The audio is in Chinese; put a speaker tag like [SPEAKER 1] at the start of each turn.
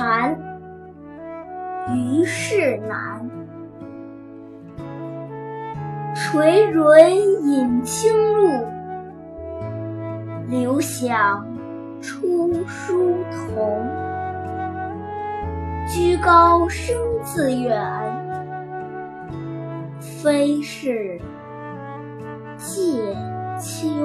[SPEAKER 1] 寒，虞世南。垂纶饮清露，流响出疏桐。居高声自远，非是藉秋。